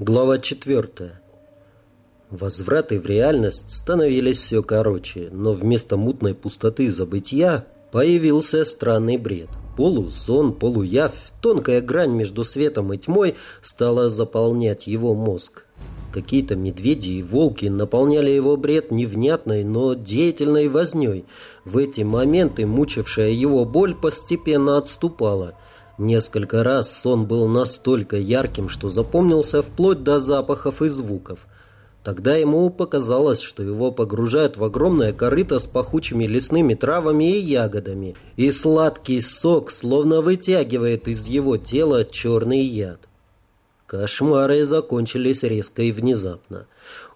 Глава четвертая. Возвраты в реальность становились все короче, но вместо мутной пустоты забытия появился странный бред. Полусон, полуявь, тонкая грань между светом и тьмой стала заполнять его мозг. Какие-то медведи и волки наполняли его бред невнятной, но деятельной возней. В эти моменты мучившая его боль постепенно отступала – Несколько раз сон был настолько ярким, что запомнился вплоть до запахов и звуков. Тогда ему показалось, что его погружают в огромное корыто с пахучими лесными травами и ягодами, и сладкий сок словно вытягивает из его тела черный яд. Кошмары закончились резко и внезапно.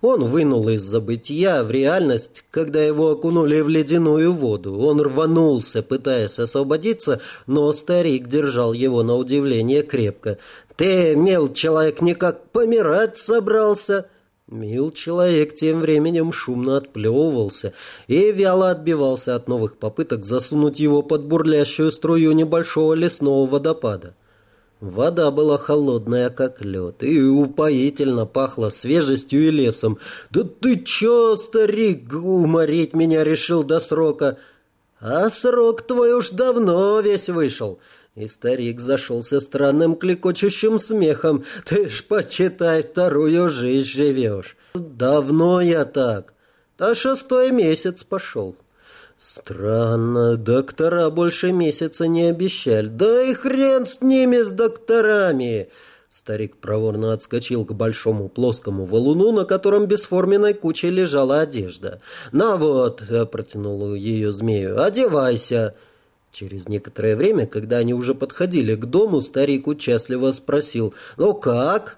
Он вынул из забытия в реальность, когда его окунули в ледяную воду. Он рванулся, пытаясь освободиться, но старик держал его на удивление крепко. «Ты, мил человек, никак помирать собрался?» Мил человек тем временем шумно отплевывался и вяло отбивался от новых попыток засунуть его под бурлящую струю небольшого лесного водопада. Вода была холодная, как лед, и упоительно пахла свежестью и лесом. «Да ты чё, старик, уморить меня решил до срока?» «А срок твой уж давно весь вышел». И старик зашелся странным клекочущим смехом. «Ты ж, почитай, вторую жизнь живешь». «Давно я так. Да шестой месяц пошел». Странно, доктора больше месяца не обещали. Да и хрен с ними, с докторами! Старик проворно отскочил к большому плоскому валуну, на котором бесформенной кучей лежала одежда. «На вот!» — протянул ее змею. «Одевайся!» Через некоторое время, когда они уже подходили к дому, старик участливо спросил «Ну как?»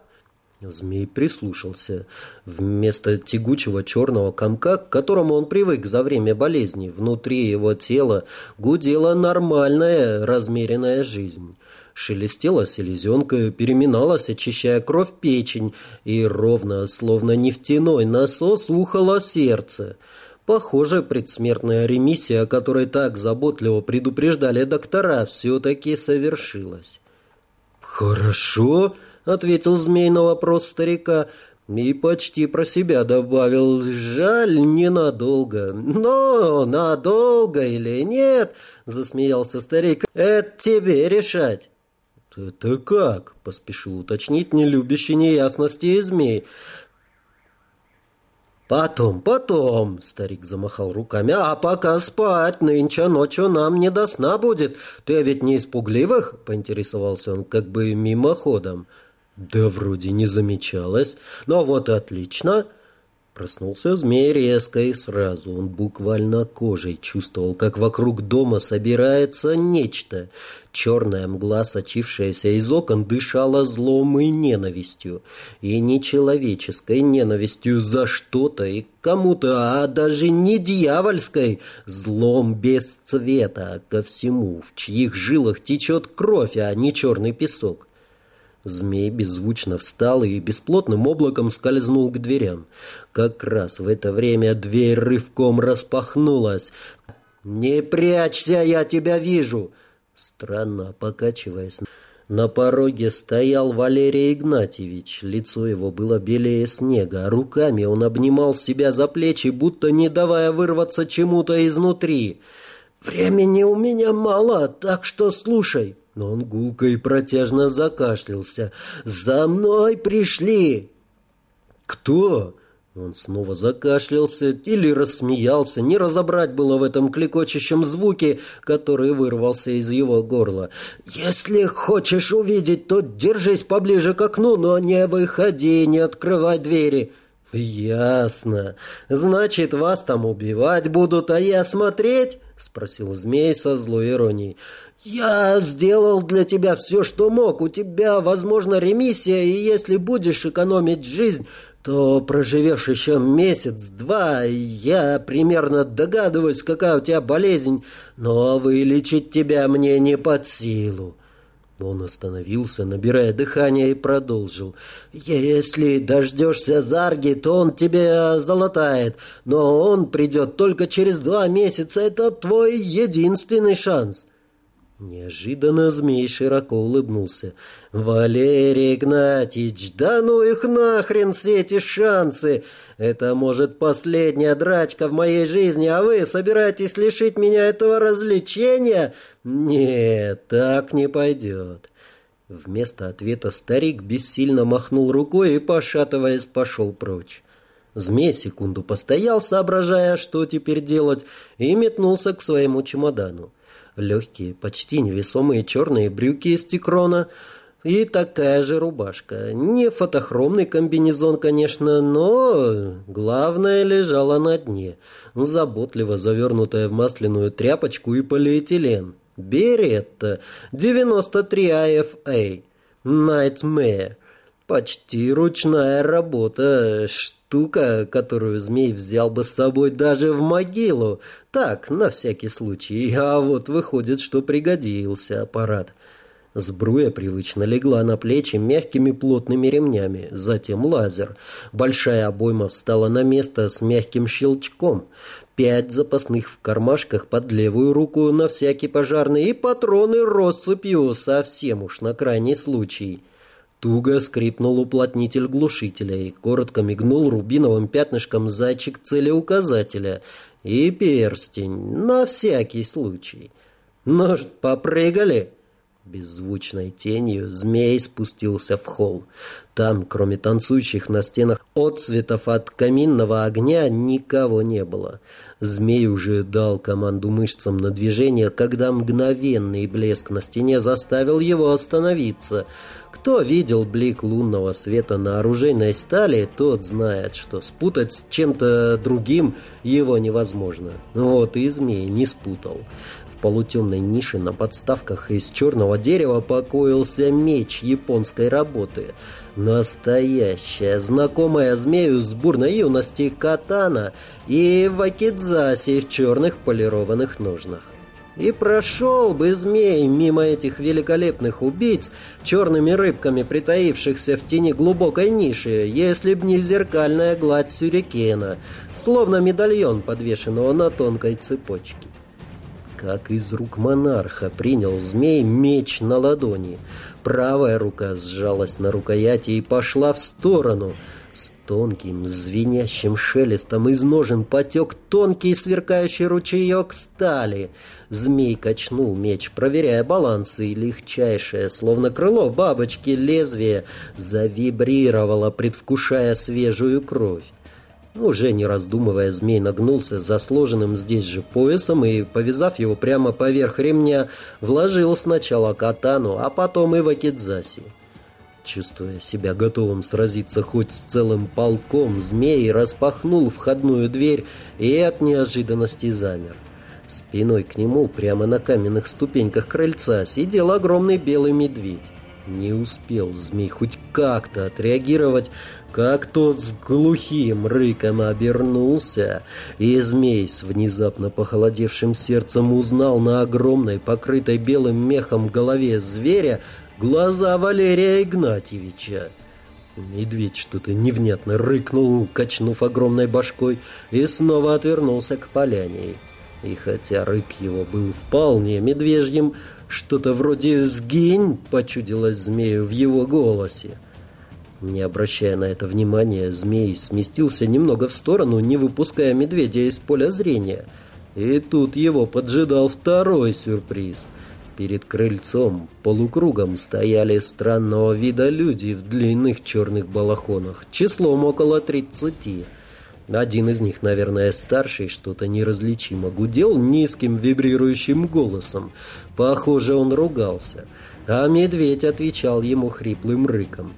Змей прислушался. Вместо тягучего черного комка, к которому он привык за время болезни, внутри его тела гудела нормальная размеренная жизнь. Шелестела селезенка, переминалась, очищая кровь печень, и ровно, словно нефтяной насос, ухало сердце. Похоже, предсмертная ремиссия, о которой так заботливо предупреждали доктора, все-таки совершилась. «Хорошо», — ответил змей на вопрос старика, и почти про себя добавил «Жаль, ненадолго». «Но надолго или нет?» — засмеялся старик. «Это тебе решать». «Это как?» — поспешил уточнить нелюбящий неясности и змей. «Потом, потом!» — старик замахал руками. «А пока спать, нынче ночью нам не до сна будет. Ты ведь не из пугливых?» — поинтересовался он как бы мимоходом. Да вроде не замечалось. Ну вот и отлично. Проснулся змей резко и сразу. Он буквально кожей чувствовал, как вокруг дома собирается нечто. Черная мгла, сочившаяся из окон, дышала злом и ненавистью. И не человеческой ненавистью за что-то и кому-то, а даже не дьявольской. Злом без цвета ко всему, в чьих жилах течет кровь, а не черный песок. Змей беззвучно встал и бесплотным облаком скользнул к дверям. Как раз в это время дверь рывком распахнулась. «Не прячься, я тебя вижу!» Странно покачиваясь, на пороге стоял Валерий Игнатьевич. Лицо его было белее снега, а руками он обнимал себя за плечи, будто не давая вырваться чему-то изнутри. «Времени у меня мало, так что слушай!» Но он гулко и протяжно закашлялся. «За мной пришли!» «Кто?» Он снова закашлялся или рассмеялся. Не разобрать было в этом клекочущем звуке, который вырвался из его горла. «Если хочешь увидеть, то держись поближе к окну, но не выходи, не открывай двери». «Ясно. Значит, вас там убивать будут, а я смотреть?» — спросил змей со злой иронией. «Я сделал для тебя все, что мог. У тебя, возможно, ремиссия, и если будешь экономить жизнь, то проживешь еще месяц-два. Я примерно догадываюсь, какая у тебя болезнь, но вылечить тебя мне не под силу». Он остановился, набирая дыхание, и продолжил. «Если дождешься Зарги, то он тебе залатает, но он придет только через два месяца. Это твой единственный шанс». Неожиданно змей широко улыбнулся. «Валерий Игнатьич, да ну их нахрен все эти шансы! Это, может, последняя драчка в моей жизни, а вы собираетесь лишить меня этого развлечения? Нет, так не пойдет!» Вместо ответа старик бессильно махнул рукой и, пошатываясь, пошел прочь. Змей секунду постоял, соображая, что теперь делать, и метнулся к своему чемодану легкие, почти невесомые черные брюки из тикрона и такая же рубашка. Не фотохромный комбинезон, конечно, но главное лежало на дне, заботливо завернутая в масляную тряпочку и полиэтилен. Беретта 93 AFA. Nightmare. Почти ручная работа. Штука, которую змей взял бы с собой даже в могилу. Так, на всякий случай. А вот выходит, что пригодился аппарат. Сбруя привычно легла на плечи мягкими плотными ремнями, затем лазер. Большая обойма встала на место с мягким щелчком. Пять запасных в кармашках под левую руку на всякий пожарный и патроны россыпью, совсем уж на крайний случай. Туго скрипнул уплотнитель глушителя и коротко мигнул рубиновым пятнышком зайчик целеуказателя и перстень, на всякий случай. «Может, попрыгали?» Беззвучной тенью змей спустился в холл. Там, кроме танцующих на стенах отцветов от каминного огня, никого не было. Змей уже дал команду мышцам на движение, когда мгновенный блеск на стене заставил его остановиться — кто видел блик лунного света на оружейной стали, тот знает, что спутать с чем-то другим его невозможно. Вот и змей не спутал. Полутемной нише на подставках из черного дерева покоился меч японской работы. Настоящая, знакомая змею с бурной юности катана и вакидзаси в черных полированных ножнах. И прошел бы змей мимо этих великолепных убийц, черными рыбками притаившихся в тени глубокой ниши, если б не зеркальная гладь сюрикена, словно медальон, подвешенного на тонкой цепочке. Как из рук монарха принял змей меч на ладони. Правая рука сжалась на рукояти и пошла в сторону — с тонким, звенящим шелестом из ножен потек тонкий сверкающий ручеек стали. Змей качнул меч, проверяя балансы, и легчайшее, словно крыло бабочки, лезвие завибрировало, предвкушая свежую кровь. Уже не раздумывая, змей нагнулся за сложенным здесь же поясом и, повязав его прямо поверх ремня, вложил сначала катану, а потом и вакидзаси. Чувствуя себя готовым сразиться хоть с целым полком, змей распахнул входную дверь и от неожиданности замер. Спиной к нему, прямо на каменных ступеньках крыльца, сидел огромный белый медведь. Не успел змей хоть как-то отреагировать, как тот с глухим рыком обернулся, и змей с внезапно похолодевшим сердцем узнал на огромной, покрытой белым мехом голове зверя глаза Валерия Игнатьевича. Медведь что-то невнятно рыкнул, качнув огромной башкой, и снова отвернулся к поляне. И хотя рык его был вполне медвежьим, что-то вроде «сгинь» почудилось змею в его голосе. Не обращая на это внимания, змей сместился немного в сторону, не выпуская медведя из поля зрения. И тут его поджидал второй сюрприз — Перед крыльцом полукругом стояли странного вида люди в длинных черных балахонах, числом около тридцати. Один из них, наверное, старший, что-то неразличимо гудел низким вибрирующим голосом. Похоже, он ругался. А медведь отвечал ему хриплым рыком.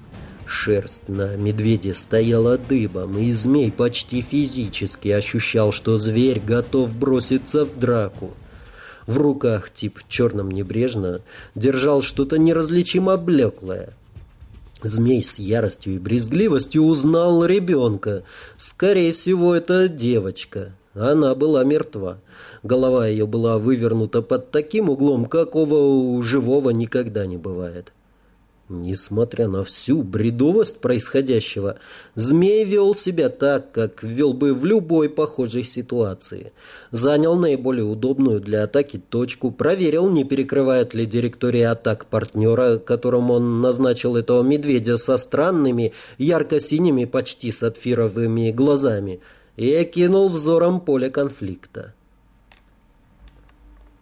Шерсть на медведе стояла дыбом, и змей почти физически ощущал, что зверь готов броситься в драку. В руках тип черным небрежно держал что-то неразличимо блеклое. Змей с яростью и брезгливостью узнал ребенка. Скорее всего, это девочка. Она была мертва. Голова ее была вывернута под таким углом, какого у живого никогда не бывает. Несмотря на всю бредовость происходящего, змей вел себя так, как вел бы в любой похожей ситуации. Занял наиболее удобную для атаки точку, проверил, не перекрывает ли директория атак партнера, которому он назначил этого медведя со странными, ярко-синими, почти сапфировыми глазами, и окинул взором поле конфликта.